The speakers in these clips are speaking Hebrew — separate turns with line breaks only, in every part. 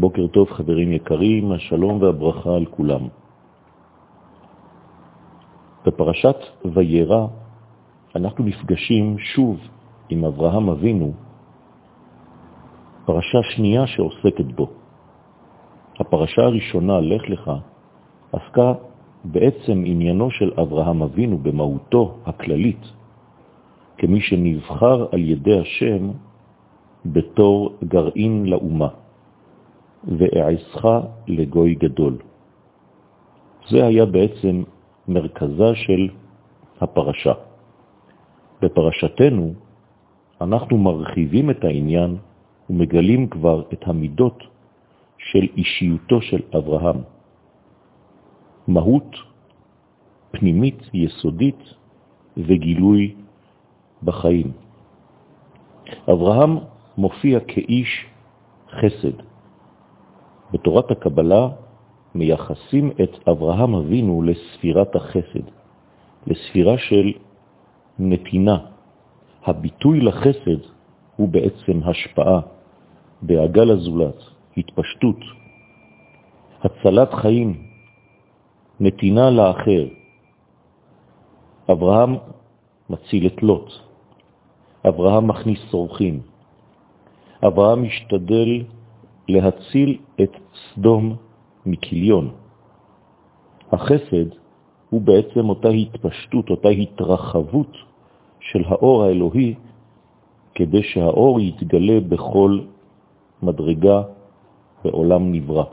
בוקר טוב חברים יקרים, השלום והברכה על כולם. בפרשת וירא אנחנו נפגשים שוב עם אברהם אבינו, פרשה שנייה שעוסקת בו. הפרשה הראשונה, לך לך, עסקה בעצם עניינו של אברהם אבינו במהותו הכללית, כמי שנבחר על ידי השם בתור גרעין לאומה, ואעשך לגוי גדול. זה היה בעצם מרכזה של הפרשה. בפרשתנו אנחנו מרחיבים את העניין ומגלים כבר את המידות של אישיותו של אברהם. מהות פנימית יסודית וגילוי בחיים. אברהם מופיע כאיש חסד. בתורת הקבלה מייחסים את אברהם אבינו לספירת החסד, לספירה של נתינה. הביטוי לחסד הוא בעצם השפעה, דאגה לזולת, התפשטות, הצלת חיים, נתינה לאחר. אברהם מציל את לוט, אברהם מכניס סורכים, אברהם משתדל להציל את סדום מכיליון. החסד הוא בעצם אותה התפשטות, אותה התרחבות של האור האלוהי, כדי שהאור יתגלה בכל מדרגה בעולם נברא.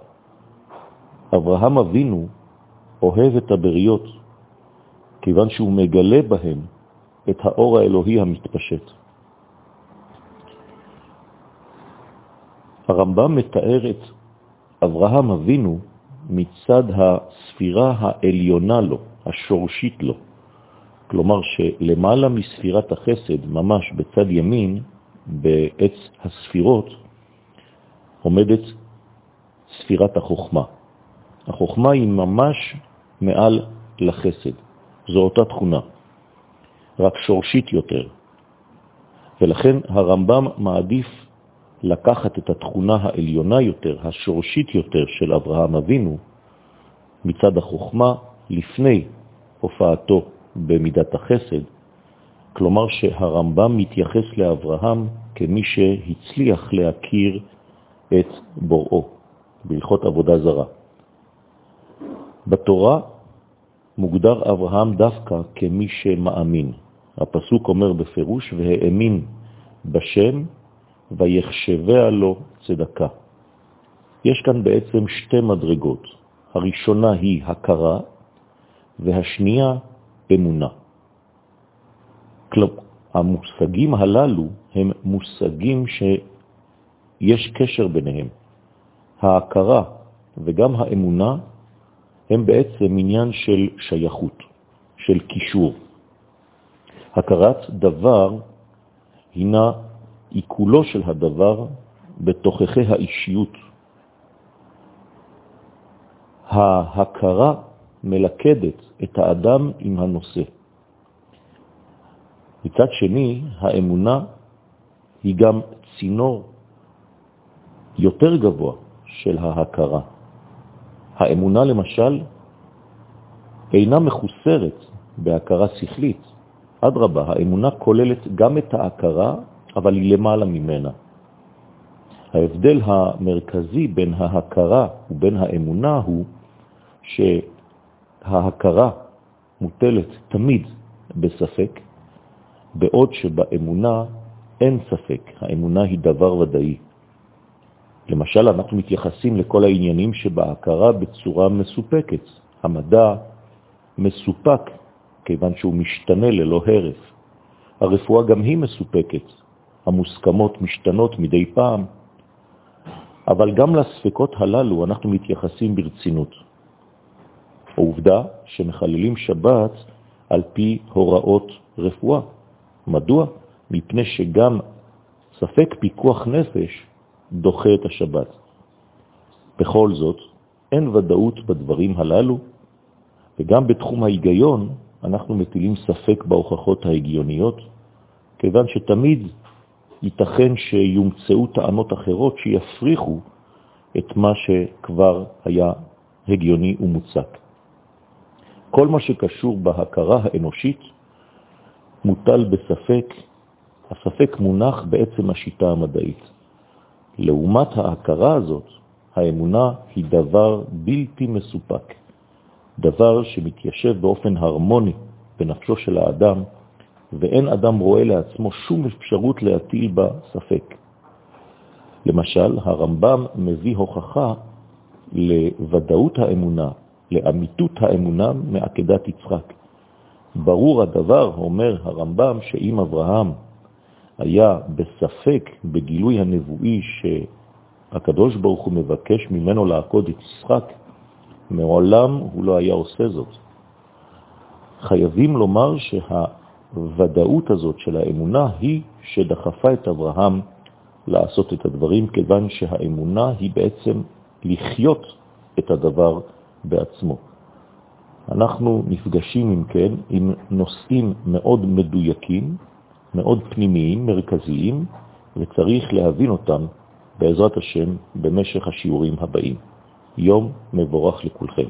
אברהם אבינו אוהב את הבריות, כיוון שהוא מגלה בהם את האור האלוהי המתפשט. הרמב"ם מתאר את אברהם אבינו מצד הספירה העליונה לו, השורשית לו. כלומר שלמעלה מספירת החסד, ממש בצד ימין, בעץ הספירות, עומדת ספירת החוכמה. החוכמה היא ממש מעל לחסד. זו אותה תכונה, רק שורשית יותר. ולכן הרמב"ם מעדיף לקחת את התכונה העליונה יותר, השורשית יותר של אברהם אבינו, מצד החוכמה לפני הופעתו במידת החסד, כלומר שהרמב"ם מתייחס לאברהם כמי שהצליח להכיר את בוראו בהלכות עבודה זרה. בתורה מוגדר אברהם דווקא כמי שמאמין. הפסוק אומר בפירוש, והאמין בשם ויחשביה לו צדקה. יש כאן בעצם שתי מדרגות. הראשונה היא הכרה, והשנייה אמונה. כלומר, המושגים הללו הם מושגים שיש קשר ביניהם. ההכרה וגם האמונה הם בעצם עניין של שייכות, של קישור. הכרת דבר הינה עיכולו של הדבר בתוככי האישיות. ההכרה מלכדת את האדם עם הנושא. מצד שני, האמונה היא גם צינור יותר גבוה של ההכרה. האמונה למשל אינה מחוסרת בהכרה שכלית. אדרבה, האמונה כוללת גם את ההכרה, אבל היא למעלה ממנה. ההבדל המרכזי בין ההכרה ובין האמונה הוא שההכרה מוטלת תמיד בספק, בעוד שבאמונה אין ספק, האמונה היא דבר ודאי. למשל, אנחנו מתייחסים לכל העניינים שבהכרה בצורה מסופקת. המדע מסופק כיוון שהוא משתנה ללא הרף. הרפואה גם היא מסופקת. המוסכמות משתנות מדי פעם, אבל גם לספקות הללו אנחנו מתייחסים ברצינות. העובדה שמחללים שבת על פי הוראות רפואה. מדוע? מפני שגם ספק פיקוח נפש דוחה את השבת. בכל זאת, אין ודאות בדברים הללו, וגם בתחום ההיגיון אנחנו מטילים ספק בהוכחות ההגיוניות, כיוון שתמיד ייתכן שיומצאו טענות אחרות שיפריחו את מה שכבר היה הגיוני ומוצק. כל מה שקשור בהכרה האנושית מוטל בספק, הספק מונח בעצם השיטה המדעית. לעומת ההכרה הזאת, האמונה היא דבר בלתי מסופק, דבר שמתיישב באופן הרמוני בנפשו של האדם, ואין אדם רואה לעצמו שום אפשרות להטיל בה ספק. למשל, הרמב"ם מביא הוכחה לוודאות האמונה, לאמיתות האמונה מעקדת יצחק. ברור הדבר, אומר הרמב"ם, שאם אברהם היה בספק בגילוי הנבואי שהקדוש ברוך הוא מבקש ממנו לעקוד את יצחק, מעולם הוא לא היה עושה זאת. חייבים לומר שהוודאות הזאת של האמונה היא שדחפה את אברהם לעשות את הדברים, כיוון שהאמונה היא בעצם לחיות את הדבר בעצמו. אנחנו נפגשים, אם כן, עם נושאים מאוד מדויקים, מאוד פנימיים, מרכזיים, וצריך להבין אותם בעזרת השם במשך השיעורים הבאים. יום מבורך לכולכם.